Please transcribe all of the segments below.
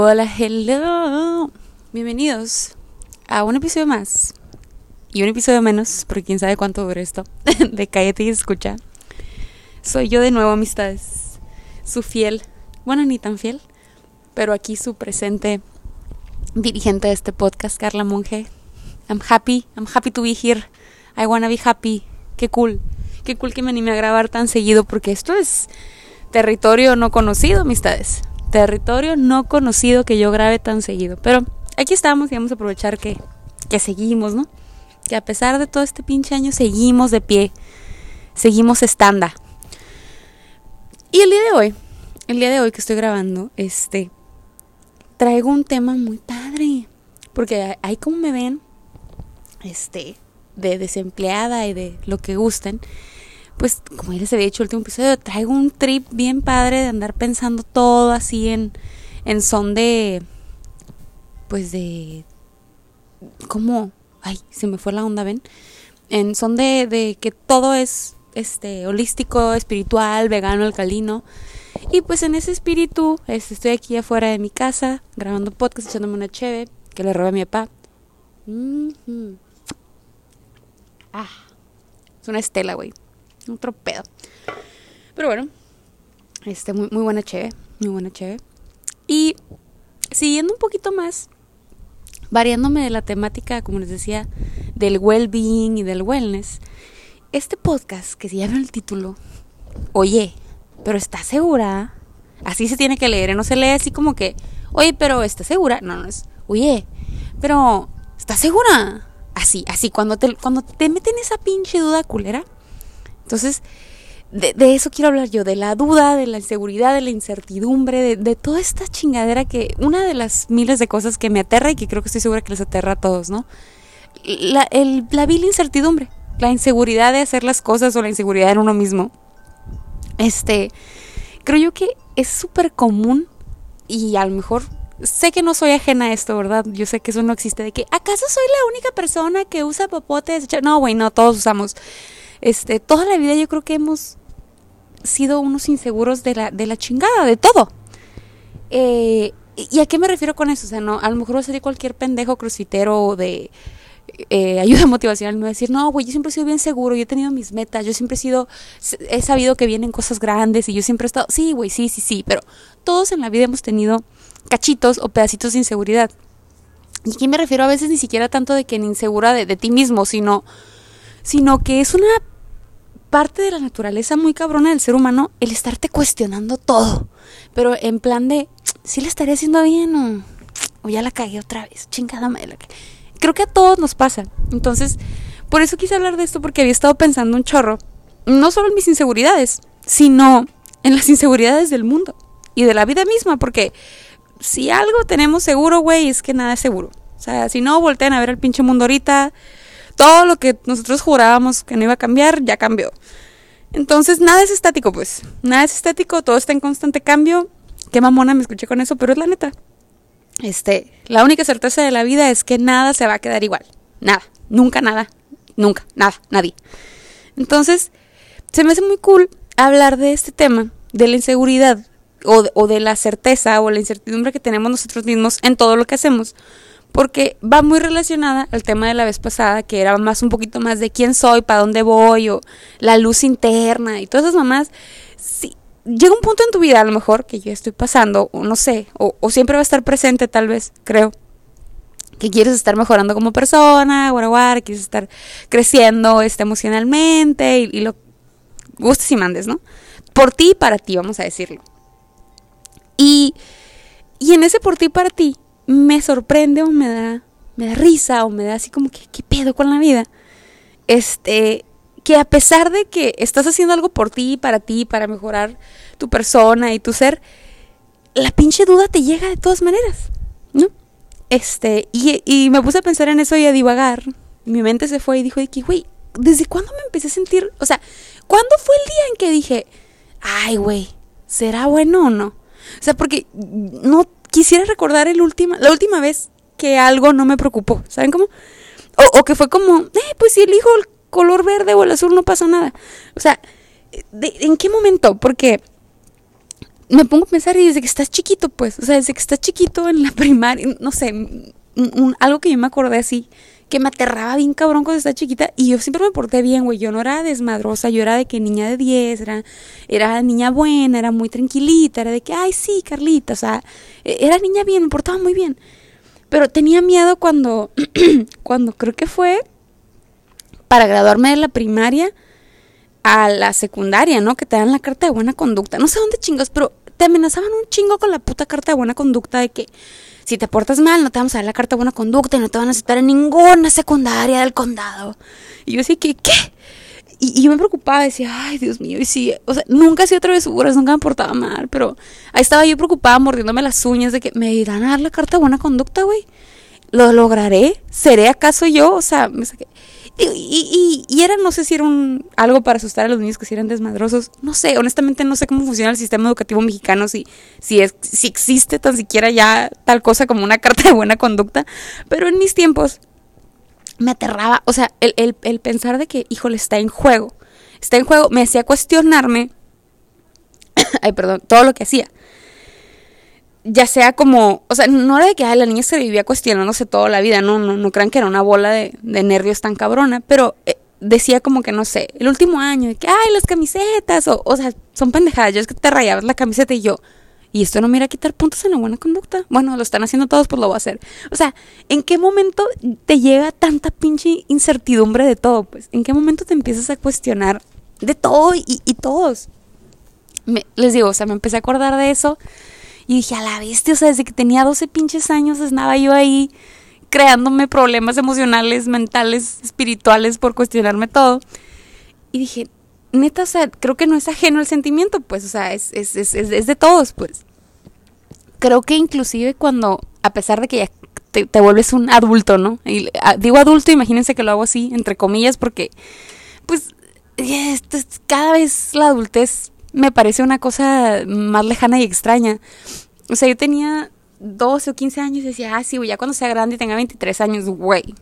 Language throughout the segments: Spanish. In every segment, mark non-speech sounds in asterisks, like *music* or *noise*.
Hola, hello. Bienvenidos a un episodio más y un episodio menos, porque quién sabe cuánto dura esto, *laughs* de Cállate y Escucha. Soy yo de nuevo, amistades, su fiel, bueno, ni tan fiel, pero aquí su presente dirigente de este podcast, Carla Monge. I'm happy, I'm happy to be here. I wanna be happy. Qué cool, qué cool que me anime a grabar tan seguido, porque esto es territorio no conocido, amistades territorio no conocido que yo grabe tan seguido. Pero aquí estamos y vamos a aprovechar que, que seguimos, ¿no? Que a pesar de todo este pinche año seguimos de pie, seguimos estándar. Y el día de hoy, el día de hoy que estoy grabando, este, traigo un tema muy padre. Porque ahí como me ven, este, de desempleada y de lo que gusten, pues como ya les había dicho el último episodio, traigo un trip bien padre de andar pensando todo así en, en son de, pues de, ¿cómo? Ay, se me fue la onda, ¿ven? En son de, de que todo es este holístico, espiritual, vegano, alcalino. Y pues en ese espíritu este, estoy aquí afuera de mi casa grabando podcast, echándome una cheve que le robé a mi papá. Ah, es una estela, güey otro pedo. Pero bueno, este, muy, muy buena cheve, muy buena cheve. Y siguiendo un poquito más, variándome de la temática, como les decía, del well-being y del wellness, este podcast que se llama el título, oye, pero ¿estás segura? Así se tiene que leer, ¿eh? no se lee así como que, oye, pero ¿estás segura? No, no es, oye, pero ¿estás segura? Así, así, cuando te, cuando te meten esa pinche duda culera, entonces, de, eso quiero hablar yo, de la duda, de la inseguridad, de la incertidumbre, de, toda esta chingadera que, una de las miles de cosas que me aterra y que creo que estoy segura que les aterra a todos, ¿no? La, el, la vil incertidumbre, la inseguridad de hacer las cosas o la inseguridad en uno mismo. Este, creo yo que es súper común y a lo mejor sé que no soy ajena a esto, ¿verdad? Yo sé que eso no existe, de que, ¿acaso soy la única persona que usa popotes? No, güey, no, todos usamos este, toda la vida yo creo que hemos sido unos inseguros de la, de la chingada, de todo. Eh, ¿Y a qué me refiero con eso? O sea, no, a lo mejor va a ser cualquier pendejo crucitero de eh, ayuda *laughs* motivacional me va a decir, no, güey, yo siempre he sido bien seguro, yo he tenido mis metas, yo siempre he sido, he sabido que vienen cosas grandes y yo siempre he estado, sí, güey, sí, sí, sí, pero todos en la vida hemos tenido cachitos o pedacitos de inseguridad. Y aquí me refiero a veces ni siquiera tanto de que en insegura de, de ti mismo, sino sino que es una parte de la naturaleza muy cabrona del ser humano el estarte cuestionando todo, pero en plan de, si le estaré haciendo bien o, o ya la cagué otra vez, chingada madre. Creo que a todos nos pasa. Entonces, por eso quise hablar de esto porque había estado pensando un chorro, no solo en mis inseguridades, sino en las inseguridades del mundo y de la vida misma, porque si algo tenemos seguro, güey, es que nada es seguro. O sea, si no, voltean a ver el pinche mundo ahorita, todo lo que nosotros jurábamos que no iba a cambiar, ya cambió. Entonces, nada es estático, pues. Nada es estático, todo está en constante cambio. Qué mamona me escuché con eso, pero es la neta. Este, la única certeza de la vida es que nada se va a quedar igual. Nada. Nunca nada. Nunca. Nada. Nadie. Entonces, se me hace muy cool hablar de este tema, de la inseguridad o o de la certeza o la incertidumbre que tenemos nosotros mismos en todo lo que hacemos porque va muy relacionada al tema de la vez pasada, que era más un poquito más de quién soy, para dónde voy, o la luz interna y todas esas mamás. Sí, llega un punto en tu vida, a lo mejor, que yo estoy pasando, o no sé, o, siempre va a estar presente, tal vez, creo, que quieres estar mejorando como persona, guaraguar, quieres estar creciendo este, emocionalmente y, y lo gustes y mandes, ¿no? Por ti y para ti, vamos a decirlo. Y, y en ese por ti y para ti, me sorprende o me da, me da risa o me da así como que, ¿qué pedo con la vida? Este, que a pesar de que estás haciendo algo por ti, para ti, para mejorar tu persona y tu ser, la pinche duda te llega de todas maneras, ¿no? Este, y, y me puse a pensar en eso y a divagar. Mi mente se fue y dijo, güey, ¿desde cuándo me empecé a sentir? O sea, ¿cuándo fue el día en que dije, ay, güey, ¿será bueno o no? O sea, porque no quisiera recordar el última, la última vez que algo no me preocupó, ¿saben cómo? O, que fue como, eh, pues si elijo el color verde o el azul no pasa nada. O sea, ¿en qué momento? Porque me pongo a pensar y desde que estás chiquito, pues, o sea, desde que estás chiquito en la *laughs* primaria, no sé, algo que yo me acordé así, que me aterraba bien cabrón cuando estaba chiquita y yo siempre me porté bien, güey, yo no era desmadrosa, yo era de que niña de 10, era, era niña buena, era muy tranquilita, era de que, ay, sí, Carlita, o sea, e, era niña bien, me portaba muy bien. Pero tenía miedo cuando, *clears throat* cuando creo que fue para graduarme de la primaria a la secundaria, ¿no? Que te dan la carta de buena conducta. No sé dónde chingos, pero te amenazaban un chingo con la puta carta de buena conducta de que si te portas mal no te vamos a dar la carta de buena conducta y no te van a aceptar en ninguna secundaria del condado. Y yo decía que, ¿qué? Y, yo me preocupaba, decía, ay, Dios mío, y sí, o sea, nunca hacía travesuras, nunca me portaba mal, pero ahí estaba yo preocupada, mordiéndome las uñas de que me irán a dar la carta de buena conducta, güey. ¿Lo lograré? ¿Seré acaso yo? O sea, me saqué. Y, y, era, no sé si era un, algo para asustar a los niños que si eran desmadrosos. No sé, honestamente no sé cómo funciona el sistema educativo mexicano, si, si, es, si existe tan siquiera ya tal cosa como una *laughs* carta de buena conducta. Pero en mis tiempos me aterraba, o sea, el, el, el pensar de que, híjole, está en juego. Está en juego, me hacía cuestionarme, *coughs* ay, perdón, todo lo que hacía ya sea como, o sea, no era de que la niña se vivía cuestionándose toda la vida, no, no, no crean que era una bola de, nervios tan cabrona, pero eh, decía como que, no sé, el último año, de que, ay, las camisetas, o, sea, son pendejadas, yo es que te rayabas la camiseta y yo, y esto no me irá a quitar puntos en la buena conducta. Bueno, lo están haciendo todos, pues lo voy a hacer. O sea, ¿en qué momento te llega tanta pinche incertidumbre de todo? Pues, ¿en qué momento te empiezas a cuestionar de todo y, y todos? Me, les digo, o sea, me empecé a acordar de eso y dije, a la bestia, o sea, desde que tenía 12 pinches años estaba yo ahí creándome problemas emocionales, mentales, espirituales por cuestionarme todo. Y dije, neta, o sea, creo que no es ajeno el sentimiento, pues, o sea, es, es, es, es de todos, pues. Creo que inclusive cuando, a pesar de que ya te, vuelves un adulto, ¿no? Y, digo adulto, imagínense que lo hago así, entre comillas, porque, pues, cada vez la adultez me parece una cosa más lejana y extraña. O sea, yo tenía 12 o 15 años y decía, ah, sí, ya cuando sea grande y tenga 23 años, güey.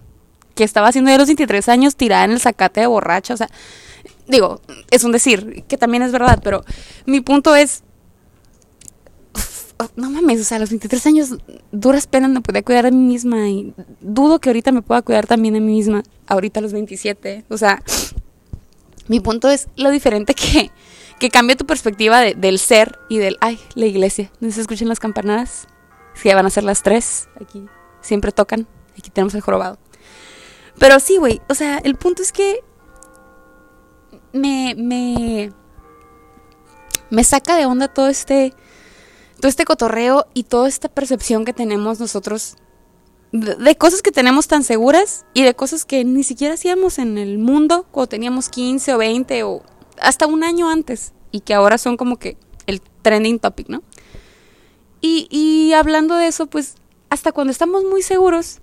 Que estaba haciendo de los 23 años tirada en el zacate de borracha. O sea, digo, es un decir, que también es verdad, pero mi punto es, no mames, o sea, a los 23 años duras penas me podía cuidar de mí misma y dudo que ahorita me pueda cuidar también de mí misma, ahorita a los 27. O sea, mi punto es lo diferente que, que cambia tu perspectiva del ser y del, ay, la iglesia. ¿No se escuchan las campanadas? Sí, van a ser las tres. Aquí siempre tocan. Aquí tenemos el jorobado. Pero sí, güey. O sea, el punto es que me, me, me saca de onda todo este, todo este cotorreo y toda esta percepción que tenemos nosotros de, de, cosas que tenemos tan seguras y de cosas que ni siquiera hacíamos en el mundo cuando teníamos 15 o 20 o hasta un año antes y que ahora son como que el trending topic, ¿no? Y, y hablando de eso, pues hasta cuando estamos muy seguros,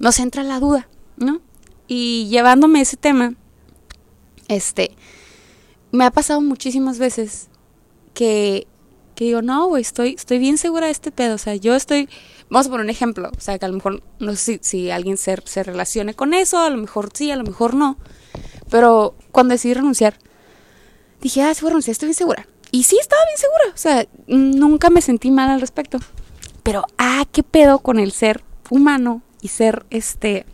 nos entra la duda, ¿no? Y llevándome ese tema, este, me ha pasado muchísimas veces que, que digo, no, güey, estoy, estoy bien segura de este pedo, o sea, yo estoy, vamos a poner un ejemplo, o sea, que a lo mejor, no sé si, si alguien se, se relacione con eso, a lo mejor sí, a lo mejor no, pero cuando decidí renunciar, dije, ah, seguro, sí, estoy bien segura. Y sí, estaba bien segura. O sea, nunca me sentí mal al respecto. Pero, ah, qué pedo con el ser humano y ser, este,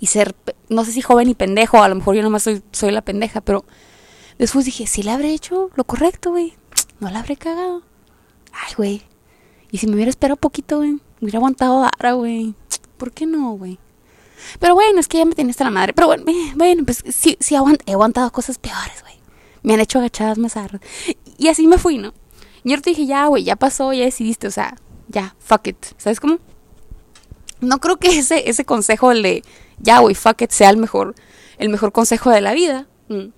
y ser, no sé si joven y pendejo, a lo mejor yo nomás soy, soy la pendeja, pero después dije, si le habré hecho lo correcto, güey. No la habré cagado. Ay, güey. Y si me hubiera esperado poquito, güey, hubiera aguantado ahora, güey. ¿Por qué no, güey? Pero bueno, es que ya me tenía hasta la madre. Pero bueno, eh, bueno pues sí, sí he aguantado cosas peores, güey me han hecho agachadas más arras. Y así me fui, ¿no? Y yo te dije, ya, güey, ya pasó, ya decidiste, o sea, ya, fuck it. ¿Sabes cómo? No creo que ese, ese consejo, de, ya, güey, fuck it, sea el mejor, el mejor consejo de la vida. Mm.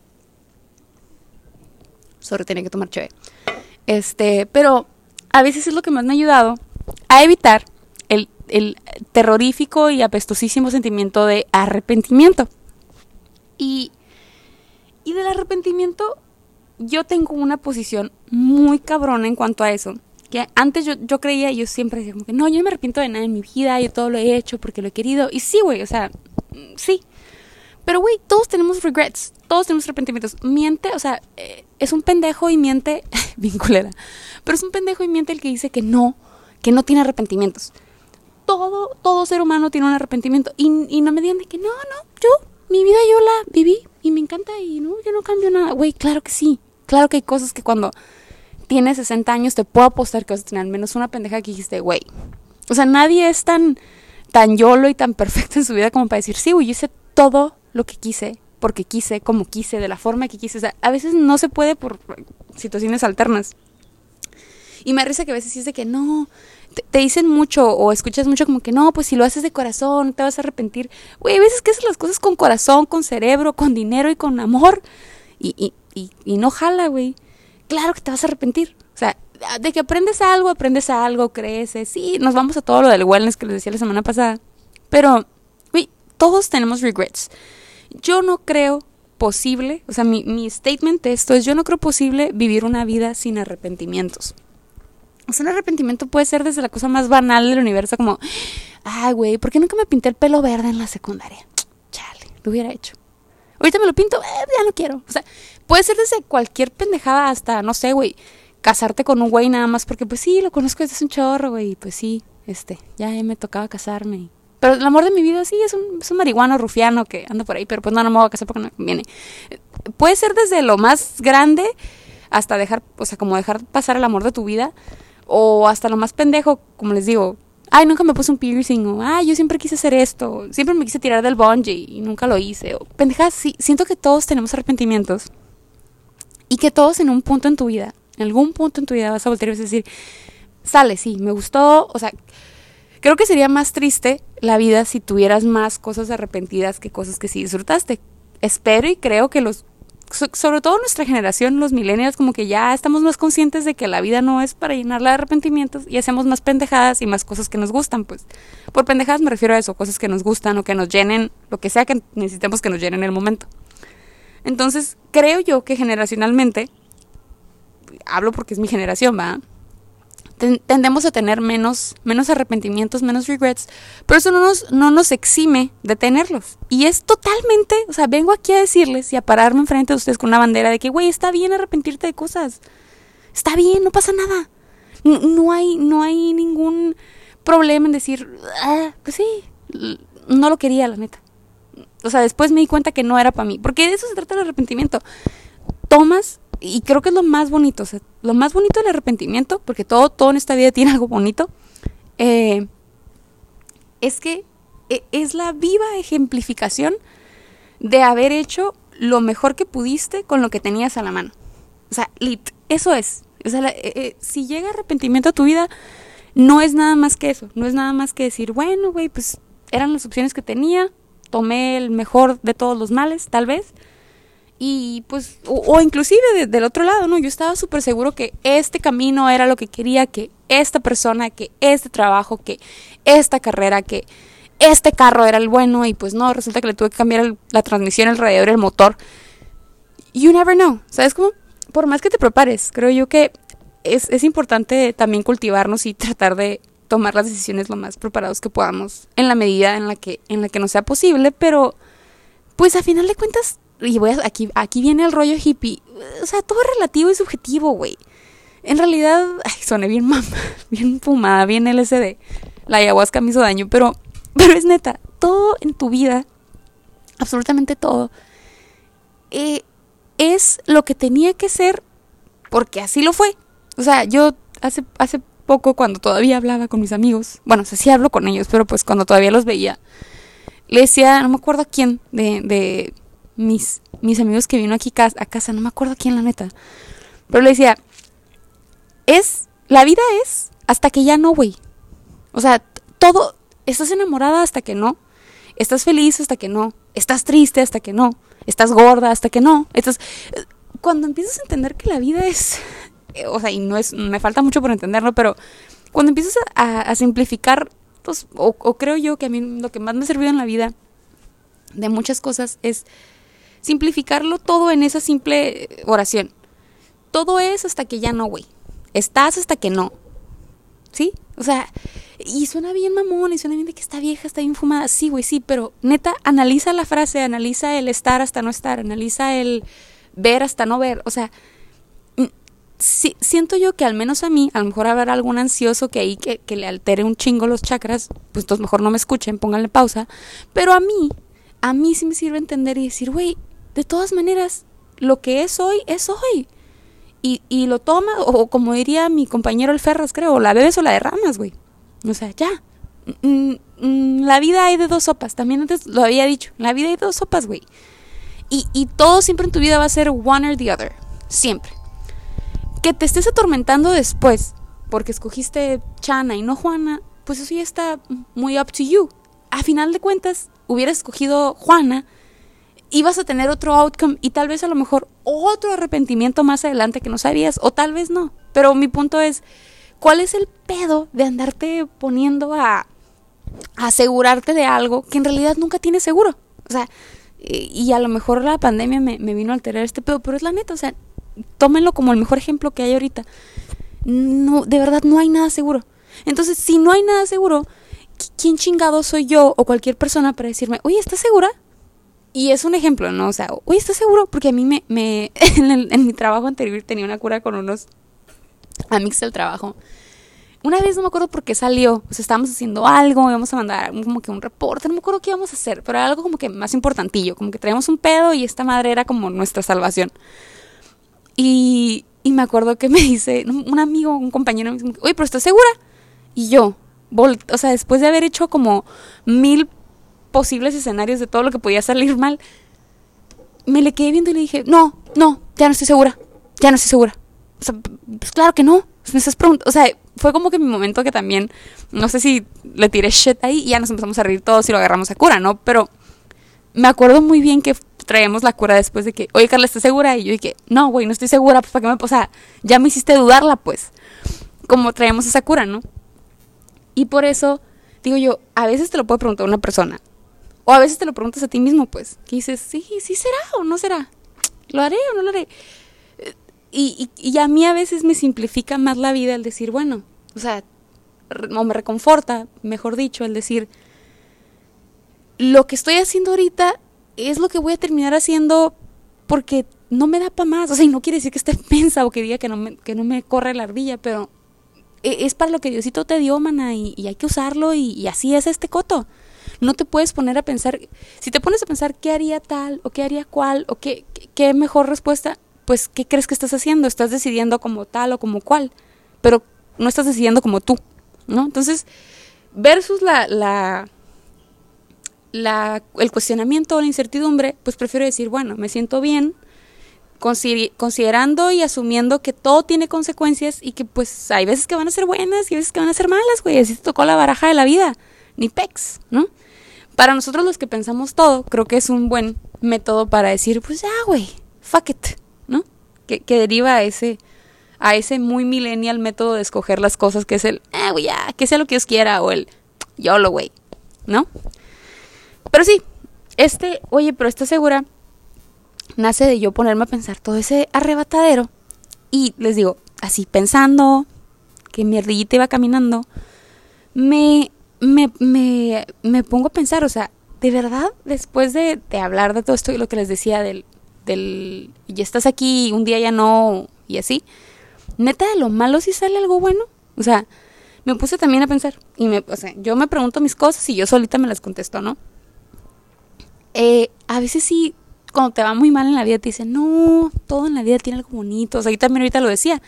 Sobre que tomar chévere. Este, pero a veces es lo que más me ha ayudado a evitar el, el terrorífico y apestosísimo sentimiento de arrepentimiento. Y y del arrepentimiento, yo tengo una posición muy cabrona en cuanto a eso. Que antes yo, yo creía, yo siempre decía como que no, yo no me arrepiento de nada en mi vida, yo todo lo he hecho porque lo he querido. Y sí, güey, o sea, sí. Pero, güey, todos tenemos regrets, todos tenemos arrepentimientos. Miente, o sea, eh, es un pendejo y miente, *laughs* vinculera, pero es un pendejo y miente el que dice que no, que no tiene arrepentimientos. Todo, todo ser humano tiene un arrepentimiento. Y, y no me digan de que no, no, yo, mi vida yo la viví y me encanta y no, yo no cambio nada. Güey, claro que sí. Claro que hay cosas que cuando tienes 60 años te puedo apostar que vas a tener al menos una pendeja que dijiste, güey. O sea, nadie es tan, tan yolo y tan perfecto en su vida como para decir, sí, güey, yo hice todo lo que quise, porque quise, como quise, de la forma que quise. O sea, a veces no se puede por situaciones alternas. Y me risa que a veces dice que no, te, dicen mucho o escuchas mucho como que no, pues si lo haces de corazón, te vas a arrepentir. Güey, a veces que haces las cosas con corazón, con cerebro, con dinero y con amor. Y, y, y, y no jala, güey. Claro que te vas a arrepentir. O sea, de que aprendes algo, aprendes algo, creces. Sí, nos vamos a todo lo del wellness que les decía la semana pasada. Pero, güey, todos tenemos regrets yo no creo posible, o sea, mi, mi statement de esto es, yo no creo posible vivir una vida sin arrepentimientos. O sea, un arrepentimiento puede ser desde la cosa más banal del universo, como, ay, güey, ¿por qué nunca me pinté el pelo verde en la secundaria? Chale, lo hubiera hecho. Ahorita me lo pinto, eh, ya no quiero. O sea, puede ser desde cualquier pendejada hasta, no sé, güey, casarte con un güey nada más porque, pues sí, lo conozco desde un chorro, güey, pues sí, este, ya me tocaba casarme. Pero el amor de mi vida sí es un, es un marihuano rufiano que anda por ahí, pero pues no, no me voy a casar porque no me conviene. Puede ser desde lo más grande hasta dejar, o sea, como dejar pasar el amor de tu vida, o hasta lo más pendejo, como les digo, ay, nunca me puse un piercing, o ay, yo siempre quise hacer esto, siempre me quise tirar del bungee y nunca lo hice, o pendejas, sí, siento que todos tenemos arrepentimientos y que todos en un punto en tu vida, en algún punto en tu vida vas a voltear y vas a decir, sale, sí, me gustó, o sea, Creo que sería más triste la vida si tuvieras más cosas arrepentidas que cosas que sí disfrutaste. Espero y creo que los sobre todo nuestra generación, los millennials, como que ya estamos más conscientes de que la vida no es para llenarla de arrepentimientos y hacemos más pendejadas y más cosas que nos gustan, pues. Por pendejadas me refiero a eso, cosas que nos gustan o que nos llenen, lo que sea que necesitemos que nos llenen en el momento. Entonces, creo yo que generacionalmente, hablo porque es mi generación, ¿va? Tendemos a tener menos, menos arrepentimientos, menos regrets, pero eso no nos, no nos exime de tenerlos. Y es totalmente, o sea, vengo aquí a decirles y a pararme enfrente de ustedes con una bandera de que, güey, está bien arrepentirte de cosas. Está bien, no pasa nada. No, hay, no hay ningún problema en decir, ah, pues sí, no lo quería, la neta. O sea, después me di cuenta que no era para mí, porque de eso se trata el arrepentimiento. Tomas y creo que es lo más bonito, o sea, lo más bonito del arrepentimiento, porque todo, todo en esta vida tiene algo bonito, eh, es que e, es la viva ejemplificación de haber hecho lo mejor que pudiste con lo que tenías a la mano. O sea, lit, eso es. O sea, eh, eh, si llega arrepentimiento a tu vida, no es nada más que eso. No es nada más que decir, bueno, güey, pues eran las opciones que tenía, tomé el mejor de todos los males, tal vez y pues, o, inclusive del otro lado, ¿no? Yo estaba súper seguro que este camino era lo que quería, que esta persona, que este trabajo, que esta carrera, que este carro era el bueno y pues no, resulta que le tuve que cambiar la transmisión, el radiador el motor. You never know, ¿sabes cómo? Por más que te prepares, creo yo que es, es importante también cultivarnos y tratar de tomar las decisiones lo más preparados que podamos en la medida en la que, en la que nos sea posible, pero pues a final de cuentas y voy a, aquí, aquí viene el rollo hippie. O sea, todo es relativo y subjetivo, güey. En realidad, ay, soné bien mamá, *laughs* bien fumada, bien LSD. La ayahuasca me hizo daño, pero, pero es neta, todo en tu vida, absolutamente todo, eh, es lo que tenía que ser porque así lo fue. O sea, yo hace, hace poco, cuando todavía hablaba con mis amigos, bueno, o sí hablo con ellos, pero pues cuando todavía los veía, le decía, no me acuerdo a quién, de, de mis, mis amigos que vino aquí a casa, no me acuerdo quién la neta, pero le decía, es, la vida es hasta que ya no, güey. O sea, todo, estás enamorada hasta que no, estás feliz hasta que no, estás triste hasta que no, estás gorda hasta que no, estás... Cuando empiezas a entender que la vida es, o sea, y no es, me falta mucho por entenderlo, pero cuando empiezas a, simplificar, pues, o, o creo yo que a mí lo que más me ha servido en la vida de muchas cosas es simplificarlo todo en esa simple oración. Todo es hasta que ya no, güey. Estás hasta que no. ¿Sí? O sea, Y suena bien mamón, y suena bien de que está vieja, está bien fumada. Sí, güey, sí, pero neta, analiza la frase, analiza el estar hasta no estar, analiza el ver hasta no ver. O sea, sí, siento yo que al menos a mí, a lo mejor habrá algún ansioso que ahí que, que le altere un chingo los chakras, pues entonces mejor no me escuchen, pónganle pausa. Pero a mí, a mí sí me sirve entender y decir, güey, de todas maneras, lo que es hoy, es hoy. Y, y lo toma, o como diría mi compañero el Ferras, creo, la bebes o la derramas, güey. O sea, ya. Mm, mm, la vida hay de dos sopas, también antes lo había dicho, la vida hay de dos sopas, güey. Y, y todo siempre en tu vida va a ser one or the other, siempre. Que te estés atormentando después porque escogiste Chana y no Juana, pues eso ya está muy up to you. A final de cuentas, hubieras escogido Juana, ibas a tener otro outcome y tal vez a lo mejor otro arrepentimiento más adelante que no sabías, o tal vez no. Pero mi punto es, ¿cuál es el pedo de andarte poniendo a, asegurarte de algo que en realidad nunca tienes seguro? O sea, y a lo mejor la pandemia me, me vino a alterar este pedo, pero es la neta, o sea, tómenlo como el mejor ejemplo que hay ahorita. No, de verdad no hay nada seguro. Entonces, si no hay nada seguro, ¿quién chingado soy yo o cualquier persona para decirme, oye, ¿estás segura? Y es un ejemplo, ¿no? O sea, oye, ¿estás seguro? Porque a mí me, me *laughs* en, mi trabajo anterior tenía una cura con unos amigos del trabajo. Una vez no me acuerdo por qué salió, o sea, estábamos haciendo algo, íbamos a mandar como que un reporte, no me acuerdo qué íbamos a hacer, pero era algo como que más importantillo, como que traíamos un pedo y esta madre era como nuestra salvación. Y, y me acuerdo que me dice un amigo, un compañero, me dice, oye, pero ¿estás segura? Y yo, o sea, después de haber hecho como mil posibles escenarios de todo lo que podía salir mal, me le quedé viendo y le dije, no, no, ya no estoy segura, ya no estoy segura. O sea, pues claro que no, me estás preguntando, o sea, fue como que mi momento que también, no sé si le tiré shit ahí y ya nos empezamos a reír todos y lo agarramos a cura, ¿no? Pero me acuerdo muy bien que traemos la cura después de que, oye Carla, ¿estás segura? Y yo dije, no, güey, no estoy segura, pues para qué me, o sea, ya me hiciste dudarla, pues, como traemos esa cura, ¿no? Y por eso, digo yo, a veces te lo puede preguntar una persona, o a veces te lo preguntas a ti mismo, pues, que dices, sí, sí será o no será, lo haré o no lo haré. Y, y, y a mí a veces me simplifica más la vida el decir, bueno, o sea, o me reconforta, mejor dicho, el decir, lo que estoy haciendo ahorita es lo que voy a terminar haciendo porque no me da para más. O sea, y no quiere decir que esté *laughs* pensa o que diga que no me, que no me corre la ardilla, pero e, es para lo que Diosito te dio, mana, y, y hay que usarlo y, y, así es este coto. No te puedes poner a pensar, si te pones a pensar qué haría tal o qué haría cual o qué, qué, mejor respuesta, pues ¿qué crees que estás haciendo? Estás decidiendo como tal o como cual, pero no estás decidiendo como tú, ¿no? Entonces, versus la, la la, el cuestionamiento o la incertidumbre, pues prefiero decir, bueno, me siento bien, considerando y asumiendo que todo tiene consecuencias y que pues hay veces que van a ser buenas y veces que van a ser malas, güey, así te tocó la baraja de la vida, ni pex, ¿no? Para nosotros los que pensamos todo, creo que es un buen método para decir, pues ya, güey, fuck it, ¿no? Que, que, deriva a ese, a ese muy millennial método de escoger las cosas, que es el, eh, güey, ya, que sea lo que Dios quiera, o el, yo lo, güey, ¿no? Pero sí, este, oye, pero ¿estás segura? Nace de yo ponerme a pensar todo ese arrebatadero. Y les digo, así pensando, que mi ardillita iba caminando, me, me, me, me pongo a pensar, o sea, de verdad, después de, de hablar de todo esto y lo que les decía del, del, ya estás aquí, un día ya no, y así, neta de lo malo si sale algo bueno. O sea, me puse también a pensar, y me, o sea, yo me pregunto mis cosas y yo solita me las contesto, ¿no? eh, a veces sí, cuando te va muy mal en la vida, te dicen, no, todo en la vida tiene algo bonito. O sea, yo también ahorita lo decía,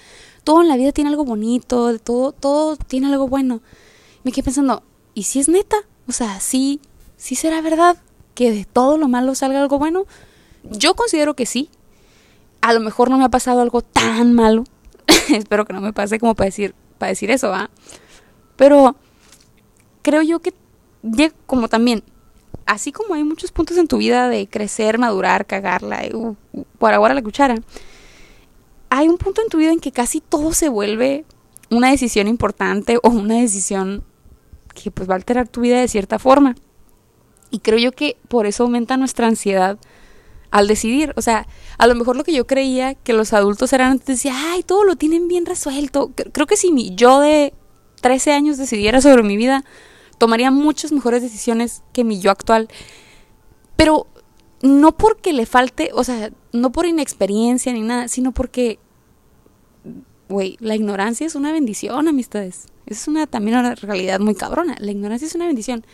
todo en la vida tiene algo bonito, todo, todo tiene algo bueno. Me quedé pensando, ¿y si es neta? O sea, sí, sí será verdad que de todo lo malo salga algo bueno. Yo considero que sí. A lo mejor no me ha pasado algo tan malo. *laughs* Espero que no me pase como para decir, para decir eso, ¿va? Pero creo yo que, como también, así como hay muchos puntos en tu vida de crecer, madurar, cagarla, uh, por ahora la cuchara, hay un punto en tu vida en que casi todo se vuelve una decisión importante o una decisión que pues va a alterar tu vida de cierta forma. Y creo yo que por eso aumenta nuestra ansiedad al decidir. O sea, a lo mejor lo que yo creía que los adultos eran antes decía, ay, todo lo tienen bien resuelto. Creo que si mi yo de 13 años decidiera sobre mi vida, tomaría muchas mejores decisiones que mi yo actual. Pero no porque le falte, o sea, no por inexperiencia ni nada, sino porque, güey, la ignorancia es una bendición, amistades. Es una también una realidad muy cabrona. La ignorancia es una bendición.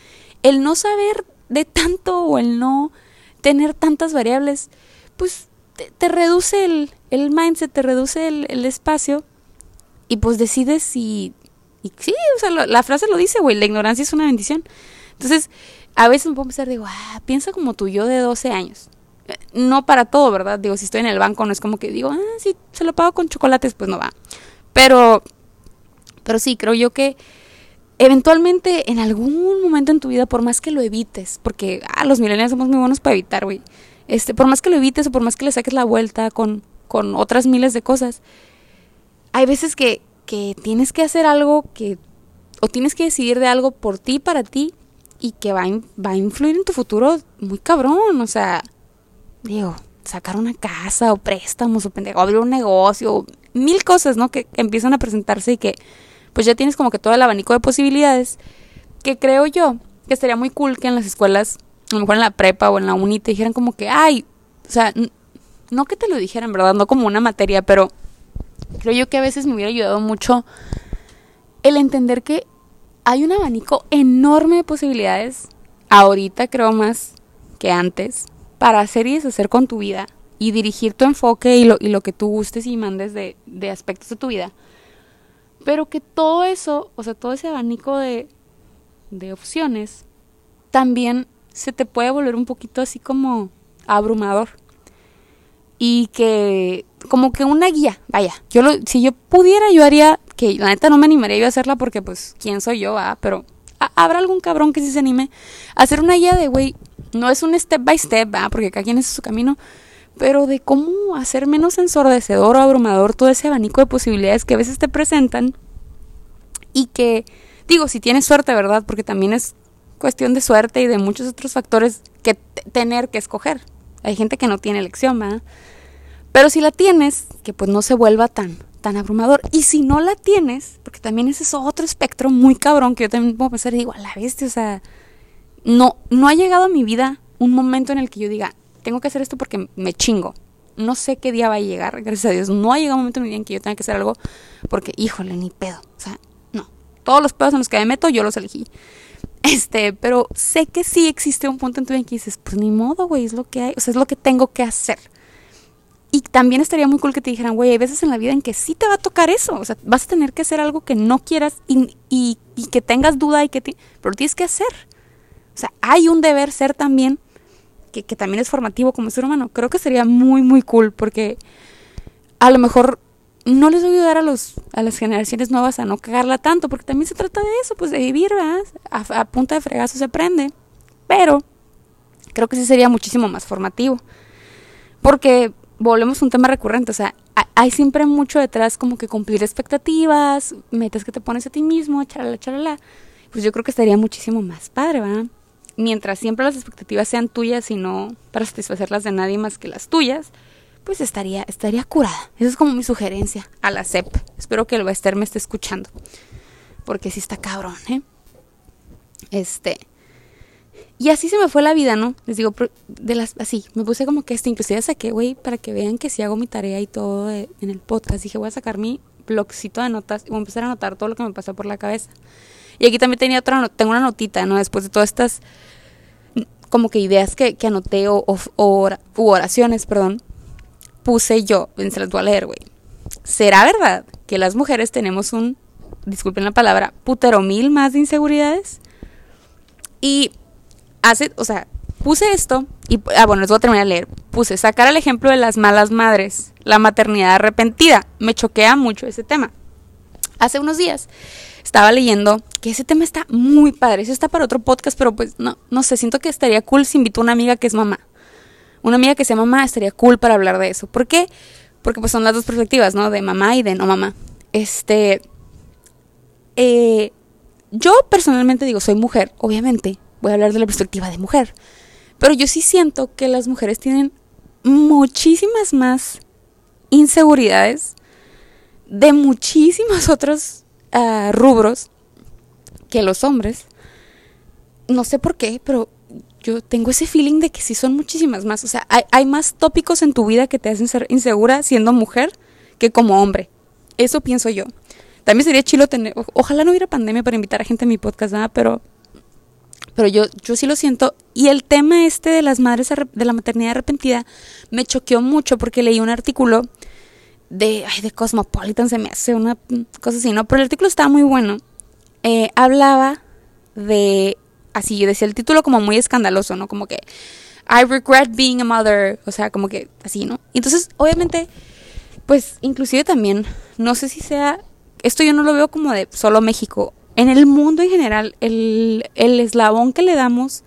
El no saber de tanto o el no tener tantas variables, pues te, reduce el, el, mindset, te reduce el, el, espacio y pues decides si... Y sí, o sea, la frase lo dice, güey, la ignorancia es una bendición. Entonces, a veces me puedo pensar, digo, ah, piensa como tú yo de 12 años. No para todo, ¿verdad? Digo, si estoy en el banco no es como que digo, ah, sí, se lo pago con chocolates, pues no va. Pero, pero sí, creo yo que eventualmente en algún momento en tu vida, por más que lo evites, porque ah, los millennials somos muy buenos para evitar, güey. Este, por más que lo evites o por más que le saques la vuelta con, con otras miles de cosas, hay veces que, que tienes que hacer algo que, o tienes que decidir de algo por ti, para ti, y que va a, va a influir en tu futuro muy cabrón, o sea, digo, sacar una casa o préstamos o pendejo, abrir un negocio, mil cosas, ¿no? Que, que empiezan a presentarse y que pues ya tienes como que todo el abanico de posibilidades que creo yo que estaría muy cool que en las escuelas, a lo mejor en la prepa o en la uni, te dijeran como que, ay, o sea, no que te lo dijeran, ¿verdad? No como una materia, pero creo yo que a veces me hubiera ayudado mucho el entender que hay un abanico enorme de posibilidades, ahorita creo más que antes, para hacer y deshacer con tu vida y dirigir tu enfoque y lo, y lo que tú gustes y mandes de, de aspectos de tu vida pero que todo eso, o sea, todo ese abanico de, de opciones, también se te puede volver un poquito así como abrumador. Y que, como que una guía, vaya, yo lo, si yo pudiera, yo haría, que la neta no me animaría yo a hacerla porque pues, ¿quién soy yo? Ah? Pero habrá algún cabrón que sí se anime a hacer una guía de, güey, no es un step by step, ¿ah? porque cada quien es su camino, pero de cómo hacer menos ensordecedor o abrumador todo ese abanico de posibilidades que a veces te presentan y que, digo, si tienes suerte, ¿verdad? Porque también es cuestión de suerte y de muchos otros factores que tener que escoger. Hay gente que no tiene elección, ¿verdad? Pero si la tienes, que pues no se vuelva tan, tan abrumador. Y si no la tienes, porque también ese es otro espectro muy cabrón que yo también puedo pensar y digo, a la bestia, o sea, no, no ha llegado a mi vida un momento en el que yo diga, tengo que hacer esto porque me chingo. No sé qué día va a llegar, gracias a Dios. No ha llegado un momento en mi vida en que yo tenga que hacer algo porque, híjole, ni pedo. O sea, no. Todos los pedos en los que me meto, yo los elegí. Este, pero sé que sí existe un punto en tu vida en que dices, pues ni modo, güey, es lo que hay. O sea, es lo que tengo que hacer. Y también estaría muy cool que te dijeran, güey, hay veces en la vida en que sí te va a tocar eso. O sea, vas a tener que hacer algo que no quieras y, que tengas duda y que te, pero tienes que hacer. O sea, hay un deber ser también que, también es formativo como ser humano, creo que sería muy, muy cool porque a lo mejor no les voy a ayudar a, los, a las generaciones nuevas a no cagarla tanto, porque también se trata de eso, pues de vivir, ¿verdad? A, punta de fregazo se aprende. Pero creo que sí sería muchísimo más formativo. Porque volvemos a un tema recurrente, o sea, hay siempre mucho detrás como que cumplir expectativas, metas que te pones a ti mismo, charala, charala. Pues yo creo que estaría muchísimo más padre, ¿verdad? Mientras siempre las expectativas sean tuyas y no para satisfacerlas de nadie más que las tuyas, pues estaría, estaría curada. Esa es como mi sugerencia a la CEP. Espero que el Bester me esté escuchando. Porque sí está cabrón, ¿eh? Este. Y así se me fue la vida, ¿no? Les digo, de las, así, me puse como que este, inclusive saqué, güey, para que vean que si hago mi tarea y todo en el podcast. Dije, voy a sacar mi blogcito de notas y voy a empezar a anotar todo lo que me pasó por la cabeza. Y aquí también tenía otra, tengo una notita, ¿no? Después de todas estas como que ideas que, que anoté o, o, oraciones, perdón, puse yo, se las voy a leer, güey. ¿Será verdad que las mujeres tenemos un, disculpen la palabra, putero mil más de inseguridades? Y hace, o sea, puse esto y, ah, bueno, les voy a terminar de leer. Puse sacar el ejemplo de las malas madres, la maternidad arrepentida. Me choquea mucho ese tema. Hace unos días estaba leyendo que ese tema está muy padre. Eso está para otro podcast, pero pues no, no sé, siento que estaría cool si invito a una amiga que es mamá. Una amiga que sea mamá estaría cool para hablar de eso. ¿Por qué? Porque pues son las dos perspectivas, ¿no? De mamá y de no mamá. Este. Eh, yo personalmente digo, soy mujer, obviamente. Voy a hablar de la perspectiva de mujer. Pero yo sí siento que las mujeres tienen muchísimas más inseguridades de muchísimos *laughs* otros rubros que los hombres. No sé por qué, pero yo tengo ese feeling de que sí son muchísimas más. O sea, hay, hay más tópicos en tu vida que te hacen ser insegura siendo mujer que como hombre. Eso pienso yo. También sería chilo tener, ojalá no hubiera pandemia para invitar a gente a mi podcast, nada, pero pero yo, yo sí lo siento. Y el tema este de las madres de la maternidad arrepentida me choqueó mucho porque leí un artículo de, ay, de Cosmopolitan, se me hace una cosa así, ¿no? Pero el artículo estaba muy bueno. Eh, hablaba de, así, yo decía el título como muy escandaloso, ¿no? Como que, I regret being a mother, o sea, como que así, ¿no? Entonces, obviamente, pues, inclusive también, no sé si sea, esto yo no lo veo como de solo México, en el mundo en general, el, el eslabón que le damos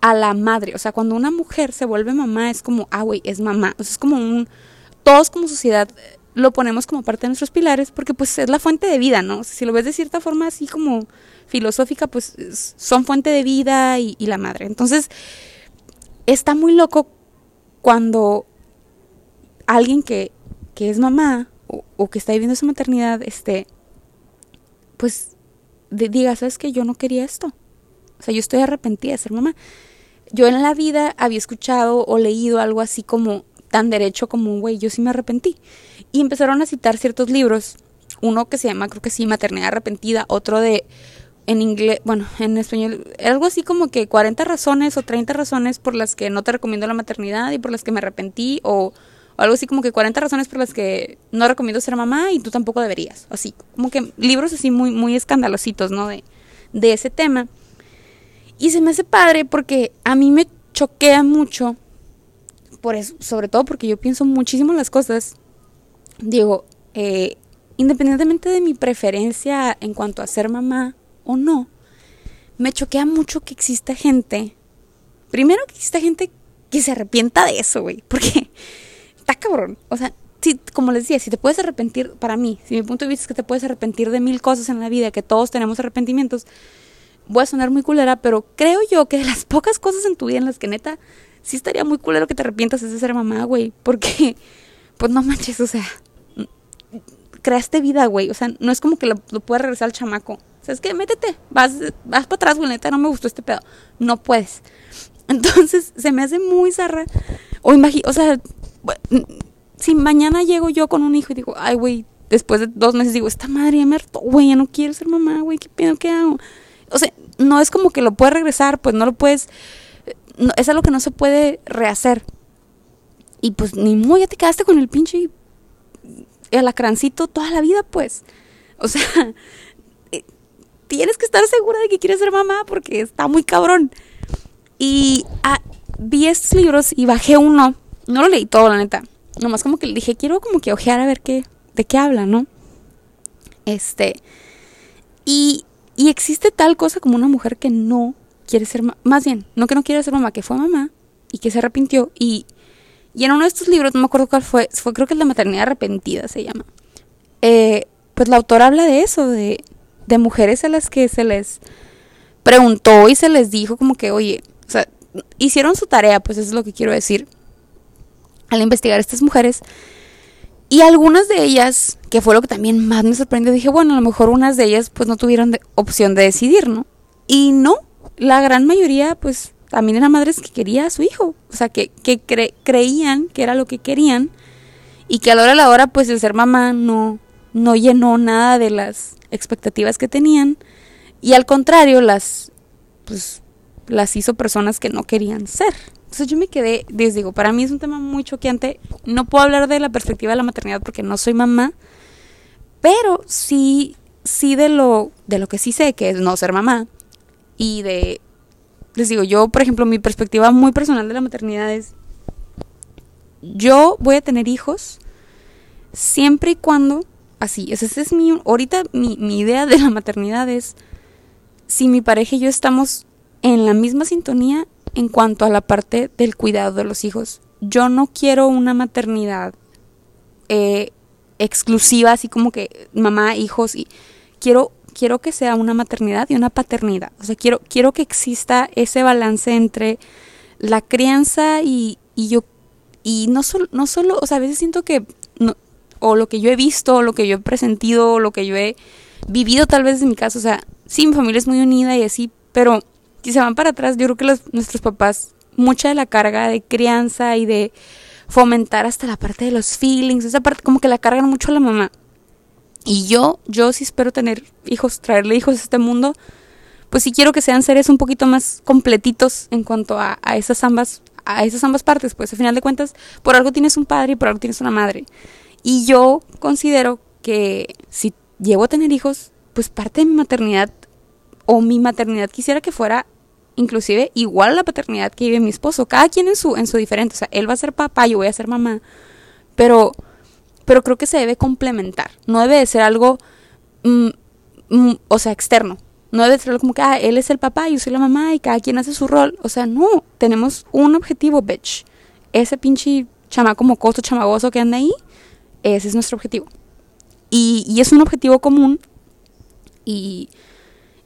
a la madre, o sea, cuando una mujer se vuelve mamá es como, ah, güey, es mamá, o sea, es como un, todos como sociedad lo ponemos como parte de nuestros pilares porque pues es la fuente de vida, ¿no? si lo ves de cierta forma así como filosófica, pues son fuente de vida y, la madre. Entonces, está muy loco cuando alguien que, que es mamá o, que está viviendo esa maternidad, este, pues diga, ¿sabes que Yo no quería esto. O sea, yo estoy arrepentida de ser mamá. Yo en la vida había escuchado o leído algo así como tan derecho como, güey, yo sí me arrepentí. Y empezaron a citar ciertos libros. Uno que se llama, creo que sí, Maternidad Arrepentida. Otro de, en inglés, bueno, en español, algo así como que 40 razones o 30 razones por las que no te recomiendo la maternidad y por las que me arrepentí. O o algo así como que 40 razones por las que no recomiendo ser mamá y tú tampoco deberías. Así, como que libros así muy, muy escandalositos, ¿no? De, de ese tema. Y se me hace padre porque a mí me choquea mucho, por eso, sobre todo porque yo pienso muchísimo en las cosas. Digo, eh, independientemente de mi preferencia en cuanto a ser mamá o no, me choquea mucho que exista gente. Primero que exista gente que se arrepienta de eso, güey. Porque *laughs* está cabrón. O sea, si, como les decía, si te puedes arrepentir, para mí, si mi punto de vista es que te puedes arrepentir de mil cosas en la vida, que todos tenemos arrepentimientos, voy a sonar muy culera, pero creo yo que de las pocas cosas en tu vida en las que neta, sí estaría muy culero que te arrepientas de ser mamá, güey, porque, *laughs* pues no manches, o sea, creaste vida, güey, o sea, no es como que lo, lo puedas regresar al chamaco. O sea, es que métete, vas, vas para atrás, güey, neta, no me gustó este pedo. No puedes. *laughs* Entonces, se me hace muy zarra. O imagino, o sea, si mañana llego yo con un hijo y digo, ay, güey, después de dos meses digo, esta madre ya me hartó, güey, ya no quiero ser mamá, güey, ¿qué pedo, qué hago? O sea, no es como que lo puedes regresar, pues no lo puedes, es algo que no se puede rehacer. Y pues ni muy, ya te quedaste con el pinche alacrancito toda la vida, pues. O sea, *laughs* eh, tienes que estar segura de que quieres ser mamá porque está muy cabrón. Y ah, vi estos libros y bajé uno no lo leí todo, la neta. Nomás como que le dije, quiero como que ojear a ver qué, de qué habla, ¿no? Este. Y, y existe tal cosa como una mujer que no quiere ser más bien, no que no quiere ser mamá, que fue mamá y que se arrepintió. Y, y en uno de estos libros, no me acuerdo cuál fue, fue creo que es La maternidad arrepentida se llama. Eh, pues la autora habla de eso, de, de mujeres a las que se les preguntó y se les dijo como que, oye, o sea, hicieron su tarea, pues eso es lo que quiero decir al investigar a estas mujeres. Y algunas de ellas, que fue lo que también más me sorprendió, dije, bueno, a lo mejor unas de ellas pues no tuvieron opción de decidir, ¿no? Y no, la gran mayoría pues también eran madres que quería a su hijo, o sea, que, que creían que era lo que querían y que a la hora de la hora pues el ser mamá no, no llenó nada de las expectativas que tenían y al contrario las pues las hizo personas que no querían ser. Entonces yo me quedé, les digo, para mí es un tema muy choqueante. No puedo hablar de la perspectiva de la maternidad porque no soy mamá, pero sí, sí de lo, de lo que sí sé, que es no ser mamá. Y de, les digo, yo, por ejemplo, mi perspectiva muy personal de la maternidad es, yo voy a tener hijos siempre y cuando, así, esa es mi, ahorita mi, idea de la maternidad es, si mi pareja y yo estamos en la misma sintonía en cuanto a la parte del cuidado de los hijos. Yo no quiero una maternidad eh, exclusiva, así como que mamá, hijos, y quiero, quiero que sea una maternidad y una paternidad. O sea, quiero, quiero que exista ese balance entre la crianza y, y yo, y no solo, no solo, o sea, a veces siento que, o lo que yo he visto, o lo que yo he presentido, o lo que yo he vivido tal vez en mi caso, o sea, sí, mi familia es muy unida y así, pero si se van para atrás, yo creo que nuestros papás, mucha de la carga de crianza y de fomentar hasta la parte de los feelings, esa parte como que la cargan mucho a la mamá. Y yo, yo sí espero tener hijos, traerle hijos a este mundo, pues sí quiero que sean seres un poquito más completitos en cuanto a, a esas ambas, a esas ambas partes, pues al final de cuentas, por algo tienes un padre y por algo tienes una madre. Y yo considero que si llego a tener hijos, pues parte de mi maternidad o mi maternidad quisiera que fuera inclusive igual a la paternidad que vive mi esposo, cada quien en su en su diferente, o sea, él va a ser papá, yo voy a ser mamá, pero pero creo que se debe complementar, no debe de ser algo mm, mm, o sea, externo. No debe ser algo como que ah, él es el papá yo soy la mamá y cada quien hace su rol. O sea, no, tenemos un objetivo, bitch. Ese pinche chamaco mocoso, chamagoso que anda ahí, ese es nuestro objetivo. Y, y es un objetivo común y,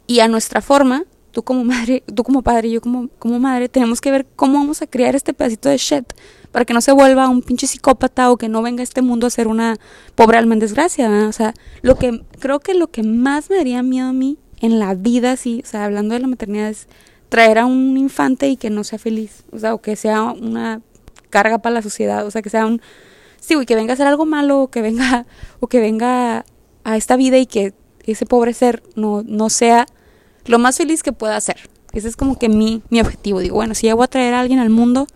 y a nuestra forma, tú como madre, tú como padre y yo como, como madre, tenemos que ver cómo vamos a crear este pedacito de shit para que no se vuelva un pinche psicópata o que no venga a este mundo a ser una pobre alma en desgracia. O sea, lo que creo que lo que más me daría miedo a mí en la vida, sí, o sea, hablando de la maternidad, es traer a un infante y que no sea feliz, o sea, o que sea una carga para la sociedad, o sea, que sea un sí, güey, que venga a hacer algo malo, o que venga, o que venga a esta vida y que ese pobre ser no, no sea lo más feliz que pueda ser. Ese es como que mi, mi objetivo. Digo, bueno, si llego a traer a alguien al mundo,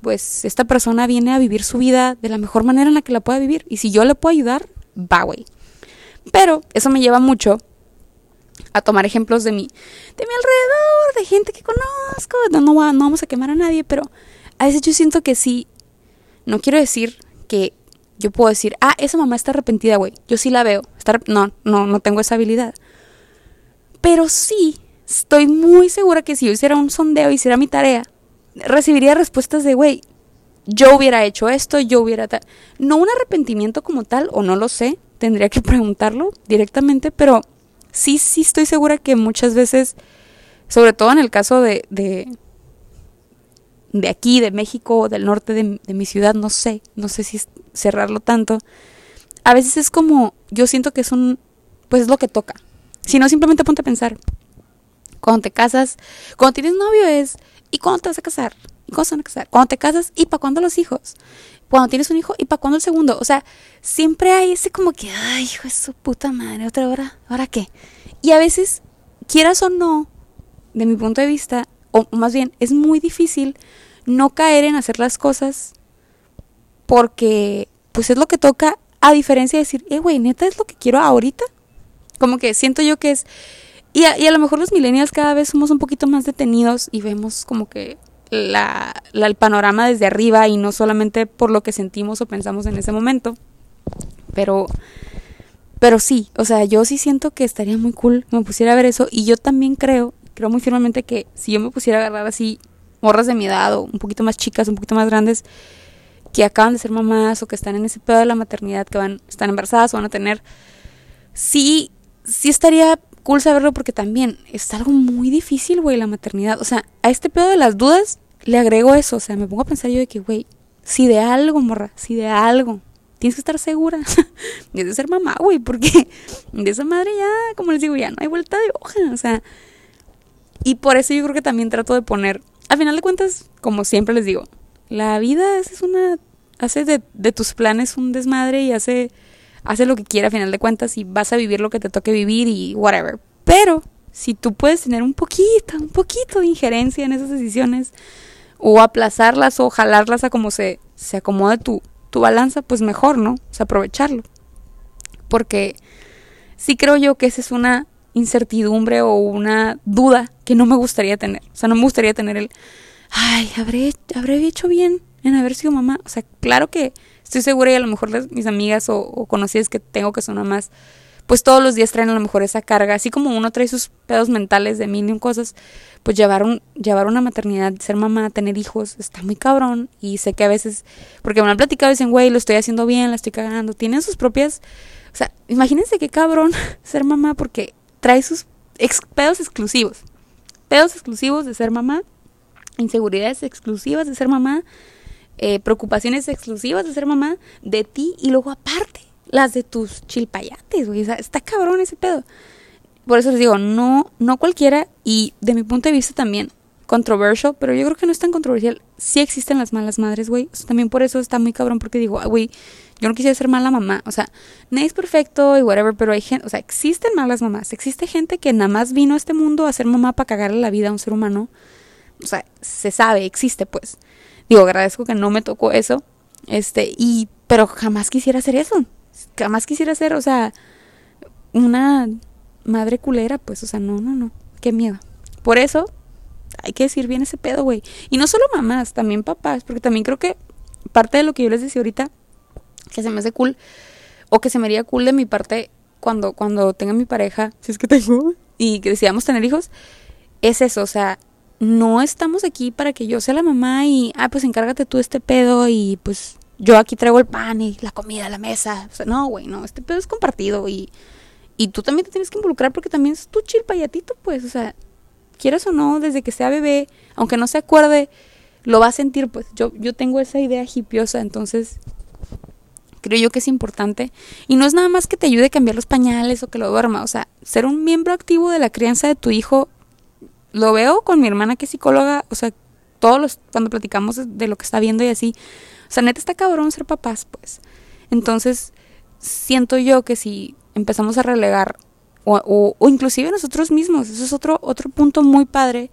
pues esta persona viene a vivir su vida de la mejor manera en la que la pueda vivir. Y si yo le puedo ayudar, va, güey. Pero eso me lleva mucho a tomar ejemplos de mi, de mi alrededor, de gente que conozco. No, no, no vamos a quemar a nadie, pero a veces yo siento que sí. No quiero decir que yo puedo decir, ah, esa mamá está arrepentida, güey. Yo sí la veo. no, no, no tengo esa habilidad. Pero sí, estoy muy segura que si yo hiciera un sondeo, hiciera mi tarea, recibiría respuestas de, güey, yo hubiera hecho esto, yo hubiera... No un arrepentimiento como tal, o no lo sé, tendría que preguntarlo directamente, pero sí, sí estoy segura que muchas veces, sobre todo en el caso de, de, de aquí, de México, del norte de, de mi ciudad, no sé, no sé si cerrarlo tanto, a veces es como, yo siento que es un, pues es lo que toca. Si no, simplemente ponte a pensar. Cuando te casas, cuando tienes novio es, ¿y cuándo te vas a casar? ¿Y cuándo se van a casar? Cuando te casas, ¿y para cuándo los hijos? Cuando tienes un hijo, ¿y para cuándo el segundo? O sea, siempre hay ese como que, ay, hijo de su puta madre, otra hora, ¿ahora qué? Y a veces, quieras o no, de mi punto de vista, o más bien, es muy difícil no caer en hacer las cosas porque, pues es lo que toca, a diferencia de decir, eh, güey, neta es lo que quiero ahorita. Como que siento yo que es... Y a, lo mejor los millennials cada vez somos un poquito más detenidos y vemos como que la, el panorama desde arriba y no solamente por lo que sentimos o pensamos en ese momento. Pero, pero sí, o sea, yo sí siento que estaría muy cool me pusiera a ver eso. Y yo también creo, creo muy firmemente que si yo me pusiera a agarrar así morras de mi edad o un poquito más chicas, un poquito más grandes, que acaban de ser mamás o que están en ese pedo de la maternidad, que van, están embarazadas o van a tener, sí, sí estaría cool saberlo porque también es algo muy difícil, güey, la maternidad. O sea, a este pedo de las dudas le agrego eso. O sea, me pongo a pensar yo de que, güey, si de algo, morra, si de algo, tienes que estar segura *laughs* de ser mamá, güey, porque *laughs* de esa madre ya, como les digo, ya no hay vuelta de hoja. O sea, y por eso yo creo que también trato de poner, al final de cuentas, como siempre les digo, la vida es una, hace de, de tus planes un desmadre y hace hace lo que quiera a final de cuentas y vas a vivir lo que te toque vivir y whatever. Pero si tú puedes tener un poquito, un poquito de injerencia en esas decisiones o aplazarlas o jalarlas a como se, se acomode tu, tu balanza, pues mejor, ¿no? O sea, aprovecharlo. Porque sí creo yo que esa es una incertidumbre o una duda que no me gustaría tener. O sea, no me gustaría tener el, ay, habré, habré hecho bien en haber sido mamá. O sea, claro que estoy segura y a lo mejor mis amigas o, conocidas que tengo que son mamás, pues todos los días traen a lo mejor esa carga, así como uno trae sus pedos mentales de mil y cosas, pues llevar, un, llevar una maternidad, ser mamá, tener hijos, está muy cabrón. Y sé que a veces, porque me han platicado dicen, güey, lo estoy haciendo bien, la estoy cagando, tienen sus propias, o sea, imagínense qué cabrón *laughs* ser mamá porque trae sus pedos exclusivos, pedos exclusivos de ser mamá, inseguridades exclusivas de ser mamá, eh, preocupaciones exclusivas de ser mamá de ti y luego aparte las de tus chilpayates, güey. está cabrón ese pedo. por eso les digo, no, no cualquiera, y de mi punto de vista también, controversial, pero yo creo que no es tan controversial. Sí existen las malas madres, güey. también por eso está muy cabrón, porque digo, güey, yo no quisiera ser mala mamá. O sea, nadie es perfecto y whatever, pero hay gente, o sea, existen malas mamás. Existe gente que nada más vino a este mundo a ser mamá para cagarle la vida a un ser humano. O sea, se sabe, existe, pues. Digo, agradezco que no me tocó eso. Este, y, pero jamás quisiera hacer eso. Jamás quisiera ser, o sea, una madre culera, pues, o sea, no, no, no. Qué miedo. Por eso, hay que decir bien ese pedo, güey. Y no solo mamás, también papás, porque también creo que parte de lo que yo les decía ahorita, que se me hace cool, o que se me haría cool de mi parte cuando, cuando tenga mi pareja, si es que tengo, y que decidamos tener hijos, es eso, o sea, no estamos aquí para que yo sea la mamá y, ah, pues encárgate tú este pedo y pues yo aquí traigo el pan y la comida la mesa. O sea, no, güey, no, este pedo es compartido y, y tú también te tienes que involucrar porque también es tu chilpayatito, pues, o sea, quieras o no, desde que sea bebé, aunque no se acuerde, lo va a sentir, pues yo, yo tengo esa idea hipiosa, entonces creo yo que es importante. Y no es nada más que te ayude a cambiar los pañales o que lo duerma, o sea, ser un miembro activo de la crianza de tu hijo, lo veo con mi hermana que es psicóloga, o sea, todos los, cuando platicamos de lo que está viendo y así, o sea, neta está cabrón ser papás, pues. Entonces, siento yo que si empezamos a relegar o, o, inclusive nosotros mismos. Eso es otro, otro punto muy padre.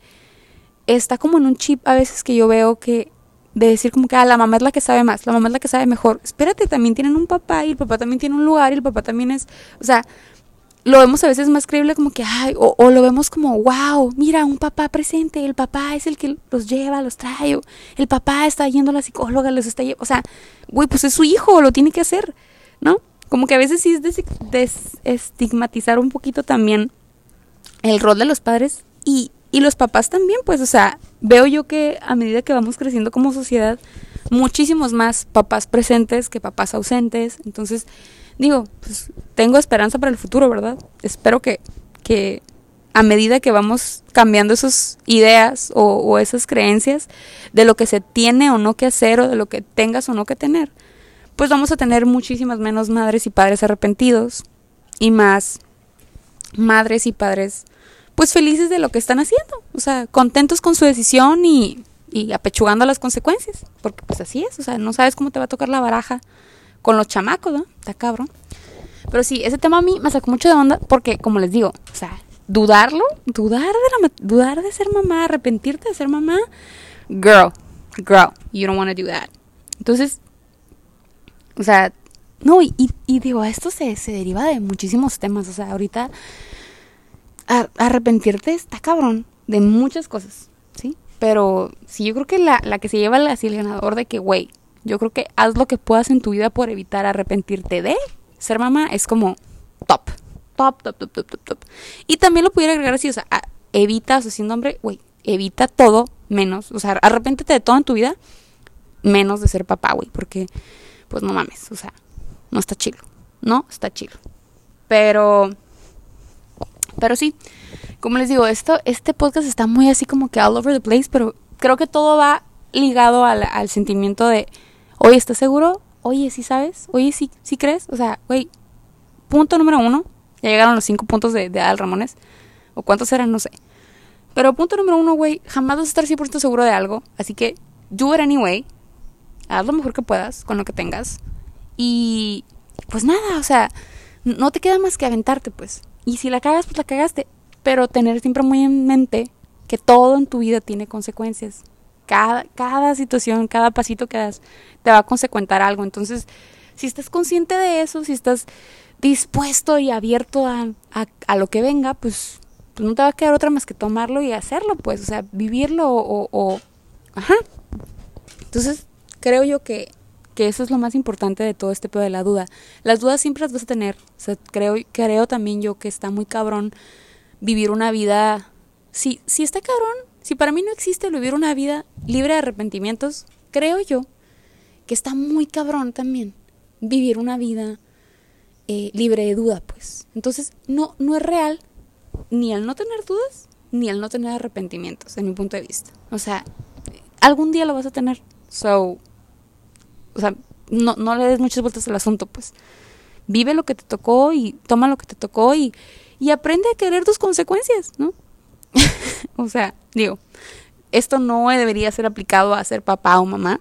Está como en un chip a veces que yo veo que de decir como que ah, la mamá es la que sabe más, la mamá es la que sabe mejor. Espérate, también tienen un papá y el papá también tiene un lugar y el papá también es, o sea, lo vemos a veces más creíble como que, ay, o, lo vemos como, wow, mira, un papá presente, el papá es el que los lleva, los trae, el papá está yendo a la psicóloga, los está llevando, o sea, güey, pues es su hijo, lo tiene que hacer, ¿no? como que a veces sí es desestigmatizar un poquito también el rol de los padres y, y los papás también, pues, o sea, veo yo que a medida que vamos creciendo como sociedad, muchísimos más papás presentes que papás ausentes. Entonces, digo, pues tengo esperanza para el futuro, ¿verdad? Espero que, que a medida que vamos cambiando esas ideas o, o, esas creencias de lo que se tiene o no que hacer o de lo que tengas o no que tener, pues vamos a tener muchísimas menos madres y padres arrepentidos y más madres y padres pues felices de lo que están haciendo, o sea, contentos con su decisión y, y apechugando las consecuencias, porque pues así es, o sea, no sabes cómo te va a tocar la baraja con los chamacos, ¿no? Está cabrón. Pero sí, ese tema a mí me sacó mucho de onda porque, como les digo, o sea, dudarlo, dudar de, la, dudar de ser mamá, arrepentirte de ser mamá, girl, girl, you don't want to do that. Entonces, o sea, no, y, digo, esto se, se deriva de muchísimos temas. O sea, ahorita arrepentirte está cabrón de muchas cosas, ¿sí? Pero sí, yo creo que la, la que se lleva así el ganador de que, güey, yo creo que haz lo que puedas en tu vida por evitar arrepentirte de ser mamá es como top. Top, top, top, top, top, top. Y también lo pudiera agregar así, o sea, evita, o sea, siendo hombre, güey, evita todo menos, o sea, arrepéntete de todo en tu vida menos de ser papá, güey, porque pues no mames, o sea, no está chido, no está chido. Pero, pero sí, como les digo, esto, este podcast está muy así como que all over the place, pero creo que todo va ligado al, al sentimiento de, oye, ¿estás seguro? Oye, ¿sí sabes? Oye, ¿sí, sí crees? O sea, güey, punto número uno, ya llegaron los cinco puntos de, de Al Ramones, o cuántos eran, no sé. Pero punto número uno, güey, jamás vas a estar 100% seguro de algo, así que do it anyway, haz lo mejor que puedas con lo que tengas. Y pues nada, o sea, no te queda más que aventarte, pues. Y si la cagas, pues la cagaste. Pero tener siempre muy en mente que todo en tu vida tiene consecuencias. Cada, cada situación, cada pasito que das, te va a consecuentar algo. Entonces, si estás consciente de eso, si estás dispuesto y abierto a, a, lo que venga, pues, pues, no te va a quedar otra más que tomarlo y hacerlo, pues, o sea, vivirlo o, o ajá. Entonces, creo yo que, que eso es lo más importante de todo este pedo de la duda. Las dudas siempre las vas a tener. O sea, creo, creo también yo que está muy cabrón vivir una vida. Si, si está cabrón, si para mí no existe vivir una vida libre de arrepentimientos, creo yo que está muy cabrón también vivir una vida eh, libre de duda, pues. Entonces, no, no es real ni el no tener dudas, ni el no tener arrepentimientos, en mi punto de vista. O sea, algún día lo vas a tener. So, o sea, no, le des muchas vueltas al asunto, pues. Vive lo que te tocó y toma lo que te tocó y, y aprende a querer tus consecuencias, ¿no? O sea, digo, esto no debería ser aplicado a ser papá o mamá.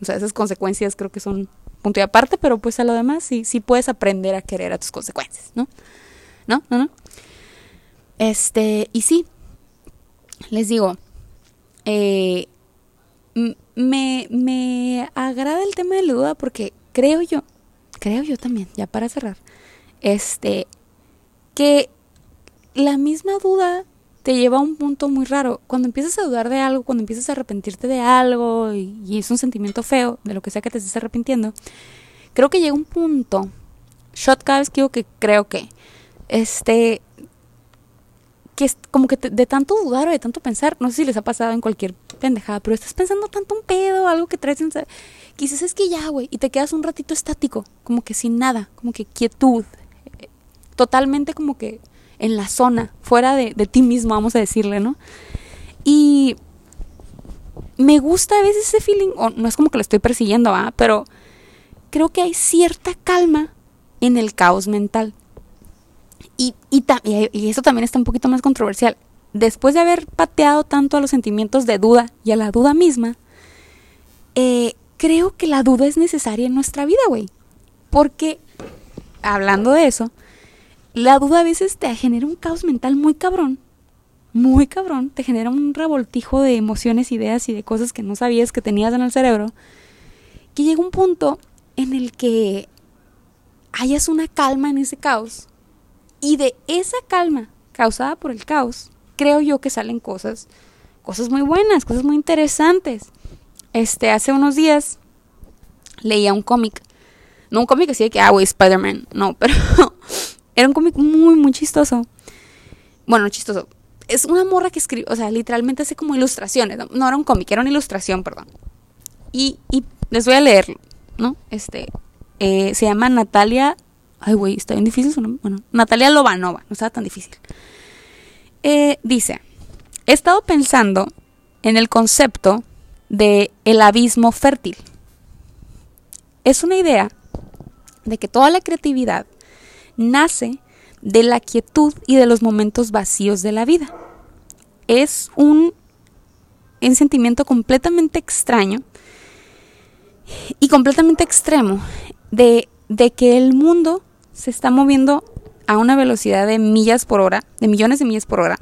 O sea, esas consecuencias creo que son punto y aparte, pero pues a lo demás sí, sí puedes aprender a querer a tus consecuencias, ¿no? ¿No? ¿No? ¿No? Este, y sí, les digo, eh, me, me agrada el tema de la duda porque creo yo, creo yo también, ya para cerrar, este, que la misma duda te lleva a un punto muy raro. Cuando empiezas a dudar de algo, cuando empiezas a arrepentirte de algo y, es un sentimiento feo de lo que sea que te estés arrepintiendo, creo que llega un punto, shot cada vez que digo que creo que, este, que es como que de tanto dudar o de tanto pensar, no sé si les ha pasado en cualquier pendejada, pero estás pensando tanto un pedo, algo que traes, dices, es que ya, güey, y te quedas un ratito estático, como que sin nada, como que quietud, eh, totalmente como que en la zona, fuera de, de ti mismo, vamos a decirle, ¿no? Y me gusta a veces ese feeling, o no es como que lo estoy persiguiendo, ¿ah? pero creo que hay cierta calma en el caos mental. Y, y, y, eso también está un poquito más controversial. Después de haber pateado tanto a los sentimientos de duda y a la duda misma, eh, creo que la duda es necesaria en nuestra vida, güey. Porque, hablando de eso, la duda a veces te genera un caos mental muy cabrón, muy cabrón, te genera un revoltijo de emociones, ideas y de cosas que no sabías que tenías en el cerebro, que llega un punto en el que hayas una calma en ese caos y de esa calma causada por el caos, creo yo que salen cosas, cosas muy buenas, cosas muy interesantes. Este, hace unos días leía un cómic, no un cómic así de que, ah, güey, Spider-Man, no, *laughs* pero era un cómic muy, muy chistoso. Bueno, chistoso. Es una morra que escribe, o sea, literalmente hace como ilustraciones. No, era un cómic, era una ilustración, perdón. Y, y les voy a leerlo, ¿no? Este, eh, se llama Natalia. Ay, güey, está bien difícil su nombre. Bueno, Natalia Lobanova, no estaba tan difícil. Eh, dice: He estado pensando en el concepto de el abismo fértil. Es una idea de que toda la creatividad nace de la quietud y de los momentos vacíos de la vida. Es un, sentimiento completamente extraño y completamente extremo de, de que el mundo se está moviendo a una velocidad de millas por hora, de millones de millas por hora,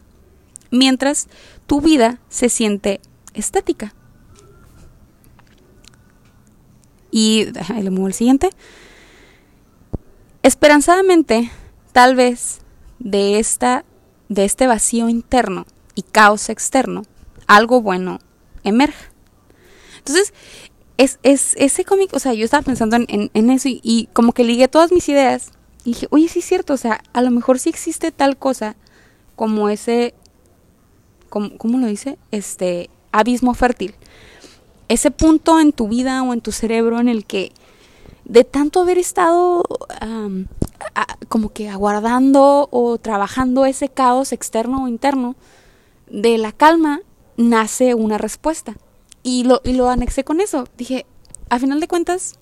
mientras tu vida se siente estática. Y le muevo el siguiente. Esperanzadamente, tal vez de esta de este vacío interno y caos externo, algo bueno emerja. Entonces, es, es ese cómic, o sea, yo estaba pensando en, eso y, como que ligué todas mis ideas y dije, oye, sí es cierto, o sea, a lo mejor sí existe tal cosa como ese, como, ¿cómo lo dice? Este abismo fértil. Ese punto en tu vida o en tu cerebro en el que de tanto haber estado como que aguardando o trabajando ese caos externo o interno, de la calma nace una respuesta. Y lo, y lo anexé con eso. Dije, a final de cuentas,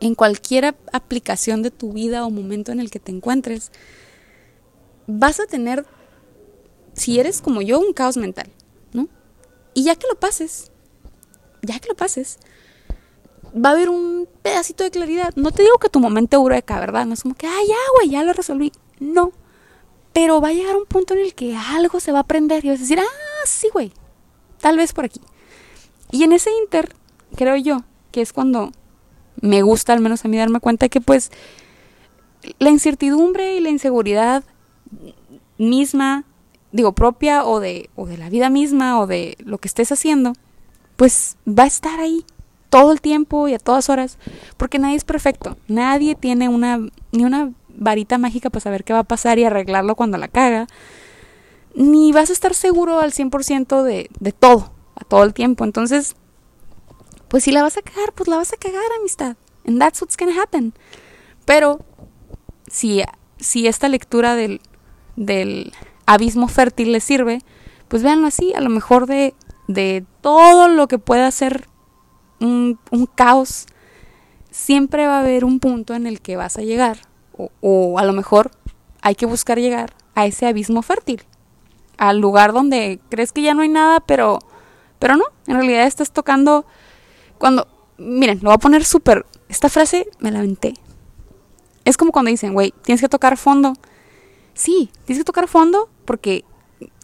en cualquier aplicación de tu vida o momento en el que te encuentres, vas a tener, si eres como yo, un caos mental, ¿no? Y ya que lo pases, ya que lo pases, va a haber un pedacito de claridad. No te digo que tu momento eureka, ¿verdad? No es como que, ay, ya, güey, ya lo resolví. No. Pero va a llegar un punto en el que algo se va a aprender y vas a decir, ah, sí, güey, tal vez por aquí. Y en ese inter, creo yo, que es cuando me gusta al menos a mí darme cuenta que pues la incertidumbre y la inseguridad misma, digo, propia o de, o de la vida misma o de lo que estés haciendo, pues va a estar ahí todo el tiempo y a todas horas, porque nadie es perfecto, nadie tiene una ni una varita mágica para saber qué va a pasar y arreglarlo cuando la caga, ni vas a estar seguro al 100% de, de todo, a todo el tiempo, entonces, pues si la vas a cagar, pues la vas a cagar, amistad, and that's what's gonna happen, pero si, si esta lectura del, del abismo fértil les sirve, pues véanlo así, a lo mejor de, de todo lo que pueda ser un, caos, siempre va a haber un punto en el que vas a llegar. O, a lo mejor hay que buscar llegar a ese abismo fértil, al lugar donde crees que ya no hay nada, pero, pero no, en realidad estás tocando cuando, miren, lo voy a poner súper, esta frase me la aventé. Es como cuando dicen, güey, tienes que tocar fondo. Sí, tienes que tocar fondo porque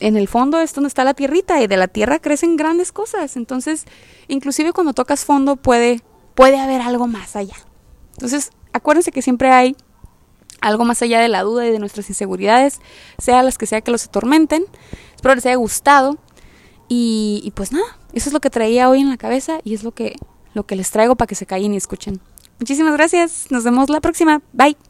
en el fondo es donde está la tierrita y de la tierra crecen grandes cosas. Entonces, inclusive cuando tocas fondo puede, puede haber algo más allá. Entonces, acuérdense que siempre hay algo más allá de la duda y de nuestras inseguridades, sea las que sea que los atormenten. Espero les haya gustado. Y, y, pues nada, eso es lo que traía hoy en la cabeza y es lo que, lo que les traigo para que se callen y escuchen. Muchísimas gracias. Nos vemos la próxima. Bye.